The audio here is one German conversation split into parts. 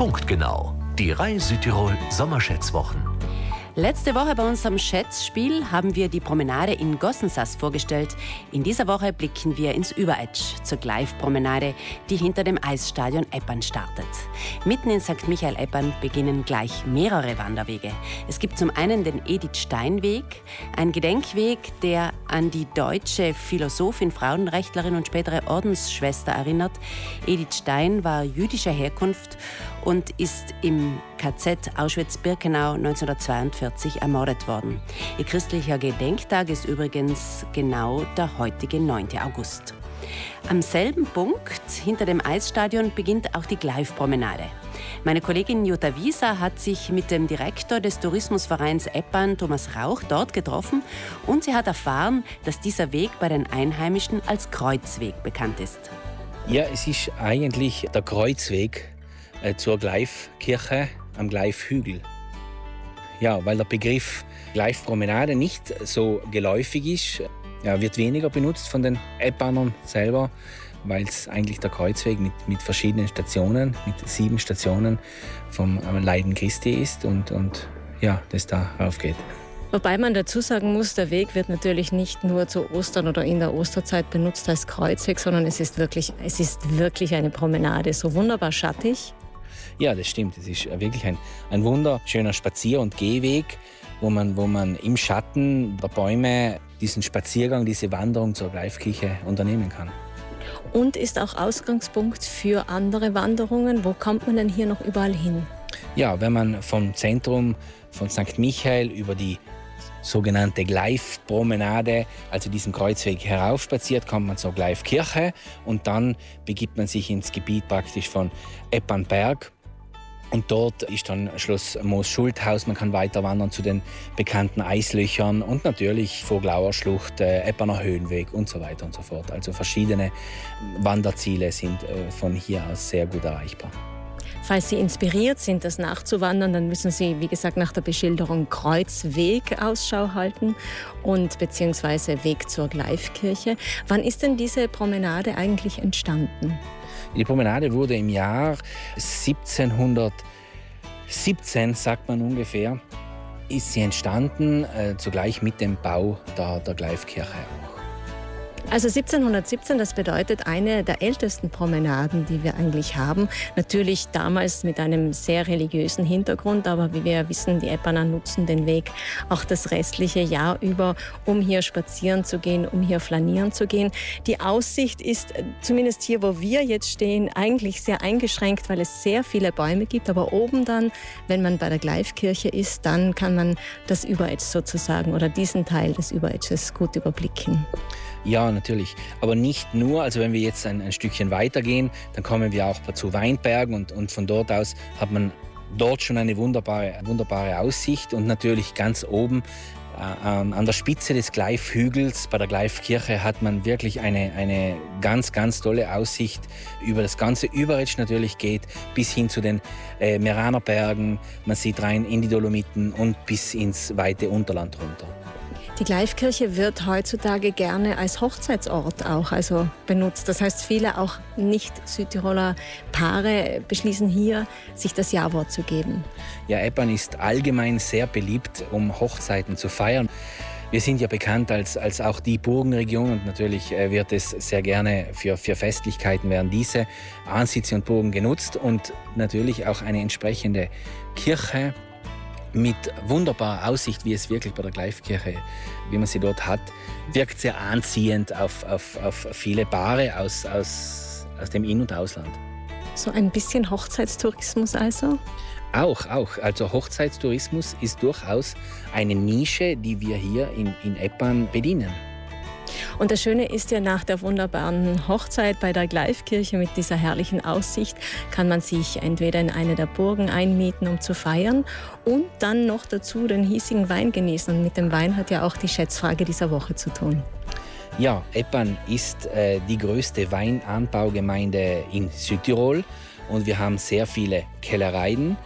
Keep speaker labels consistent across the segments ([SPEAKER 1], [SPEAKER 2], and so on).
[SPEAKER 1] Punktgenau. Die Reihe Südtirol Sommerschätzwochen.
[SPEAKER 2] Letzte Woche bei unserem Schätzspiel haben wir die Promenade in Gossensass vorgestellt. In dieser Woche blicken wir ins Überetsch zur Gleif-Promenade, die hinter dem Eisstadion Eppern startet. Mitten in St. Michael Eppern beginnen gleich mehrere Wanderwege. Es gibt zum einen den Edith Stein Weg, ein Gedenkweg, der an die deutsche Philosophin, Frauenrechtlerin und spätere Ordensschwester erinnert. Edith Stein war jüdischer Herkunft und ist im KZ Auschwitz-Birkenau 1942 ermordet worden. Ihr christlicher Gedenktag ist übrigens genau der heutige 9. August. Am selben Punkt hinter dem Eisstadion beginnt auch die Gleif-Promenade. Meine Kollegin Jutta Wieser hat sich mit dem Direktor des Tourismusvereins Eppern, Thomas Rauch, dort getroffen und sie hat erfahren, dass dieser Weg bei den Einheimischen als Kreuzweg bekannt ist.
[SPEAKER 3] Ja, es ist eigentlich der Kreuzweg zur Gleifkirche am Gleifhügel. Ja, weil der Begriff Gleifpromenade nicht so geläufig ist, ja, wird weniger benutzt von den Eppanern selber, weil es eigentlich der Kreuzweg mit, mit verschiedenen Stationen, mit sieben Stationen vom Leiden Christi ist und, und ja, das da raufgeht.
[SPEAKER 4] Wobei man dazu sagen muss, der Weg wird natürlich nicht nur zu Ostern oder in der Osterzeit benutzt als Kreuzweg, sondern es ist wirklich, es ist wirklich eine Promenade, so wunderbar schattig.
[SPEAKER 3] Ja, das stimmt. Es ist wirklich ein, ein wunderschöner Spazier- und Gehweg, wo man, wo man im Schatten der Bäume diesen Spaziergang, diese Wanderung zur Greifkirche unternehmen kann.
[SPEAKER 4] Und ist auch Ausgangspunkt für andere Wanderungen. Wo kommt man denn hier noch überall hin?
[SPEAKER 3] Ja, wenn man vom Zentrum von St. Michael über die sogenannte Gleifpromenade, also diesen Kreuzweg heraufspaziert, kommt man zur Gleifkirche und dann begibt man sich ins Gebiet praktisch von Eppernberg und dort ist dann Schloss Moos Schulthaus. Man kann weiter wandern zu den bekannten Eislöchern und natürlich Voglauer Schlucht, äh, Epperner Höhenweg und so weiter und so fort. Also verschiedene Wanderziele sind äh, von hier aus sehr gut erreichbar.
[SPEAKER 4] Falls Sie inspiriert sind, das nachzuwandern, dann müssen Sie, wie gesagt, nach der Beschilderung Kreuzweg Ausschau halten und beziehungsweise Weg zur Gleifkirche. Wann ist denn diese Promenade eigentlich entstanden?
[SPEAKER 3] Die Promenade wurde im Jahr 1717, sagt man ungefähr, ist sie entstanden, äh, zugleich mit dem Bau der, der Gleifkirche.
[SPEAKER 4] Also 1717, das bedeutet eine der ältesten Promenaden, die wir eigentlich haben. Natürlich damals mit einem sehr religiösen Hintergrund, aber wie wir wissen, die Eppaner nutzen den Weg auch das restliche Jahr über, um hier spazieren zu gehen, um hier flanieren zu gehen. Die Aussicht ist äh, zumindest hier, wo wir jetzt stehen, eigentlich sehr eingeschränkt, weil es sehr viele Bäume gibt. Aber oben dann, wenn man bei der Gleifkirche ist, dann kann man das Überetsch sozusagen oder diesen Teil des Überetsches gut überblicken.
[SPEAKER 3] Ja, natürlich. Aber nicht nur. Also wenn wir jetzt ein, ein Stückchen weitergehen, dann kommen wir auch zu Weinbergen und, und von dort aus hat man dort schon eine wunderbare, wunderbare Aussicht und natürlich ganz oben äh, an der Spitze des Gleifhügels bei der Gleifkirche hat man wirklich eine, eine ganz, ganz tolle Aussicht über das ganze Überetsch natürlich geht, bis hin zu den äh, Meranerbergen. Man sieht rein in die Dolomiten und bis ins weite Unterland runter.
[SPEAKER 4] Die Gleifkirche wird heutzutage gerne als Hochzeitsort auch also benutzt. Das heißt, viele auch nicht Südtiroler Paare beschließen hier, sich das Ja-Wort zu geben.
[SPEAKER 3] Ja, Eppern ist allgemein sehr beliebt, um Hochzeiten zu feiern. Wir sind ja bekannt als, als auch die Burgenregion und natürlich äh, wird es sehr gerne für, für Festlichkeiten werden diese Ansitze und Burgen genutzt und natürlich auch eine entsprechende Kirche mit wunderbarer Aussicht, wie es wirklich bei der Gleifkirche, wie man sie dort hat, wirkt sehr anziehend auf, auf, auf viele Paare aus, aus, aus dem In- und Ausland.
[SPEAKER 4] So ein bisschen Hochzeitstourismus also?
[SPEAKER 3] Auch, auch. Also Hochzeitstourismus ist durchaus eine Nische, die wir hier in, in Eppern bedienen.
[SPEAKER 4] Und das Schöne ist ja, nach der wunderbaren Hochzeit bei der Gleifkirche mit dieser herrlichen Aussicht kann man sich entweder in eine der Burgen einmieten, um zu feiern und dann noch dazu den hiesigen Wein genießen. Und mit dem Wein hat ja auch die Schätzfrage dieser Woche zu tun.
[SPEAKER 3] Ja, Eppan ist äh, die größte Weinanbaugemeinde in Südtirol und wir haben sehr viele Kellereien,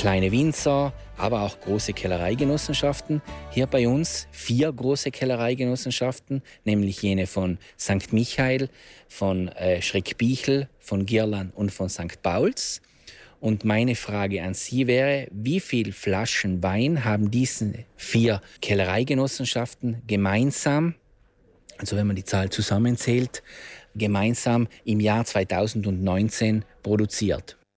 [SPEAKER 3] kleine Winzer, aber auch große Kellereigenossenschaften. Hier bei uns vier große Kellereigenossenschaften, nämlich jene von St. Michael, von äh, Schreckbichel, von Girlan und von St. Pauls. Und meine Frage an Sie wäre, wie viele Flaschen Wein haben diese vier Kellereigenossenschaften gemeinsam, also wenn man die Zahl zusammenzählt, gemeinsam im Jahr 2019 produziert?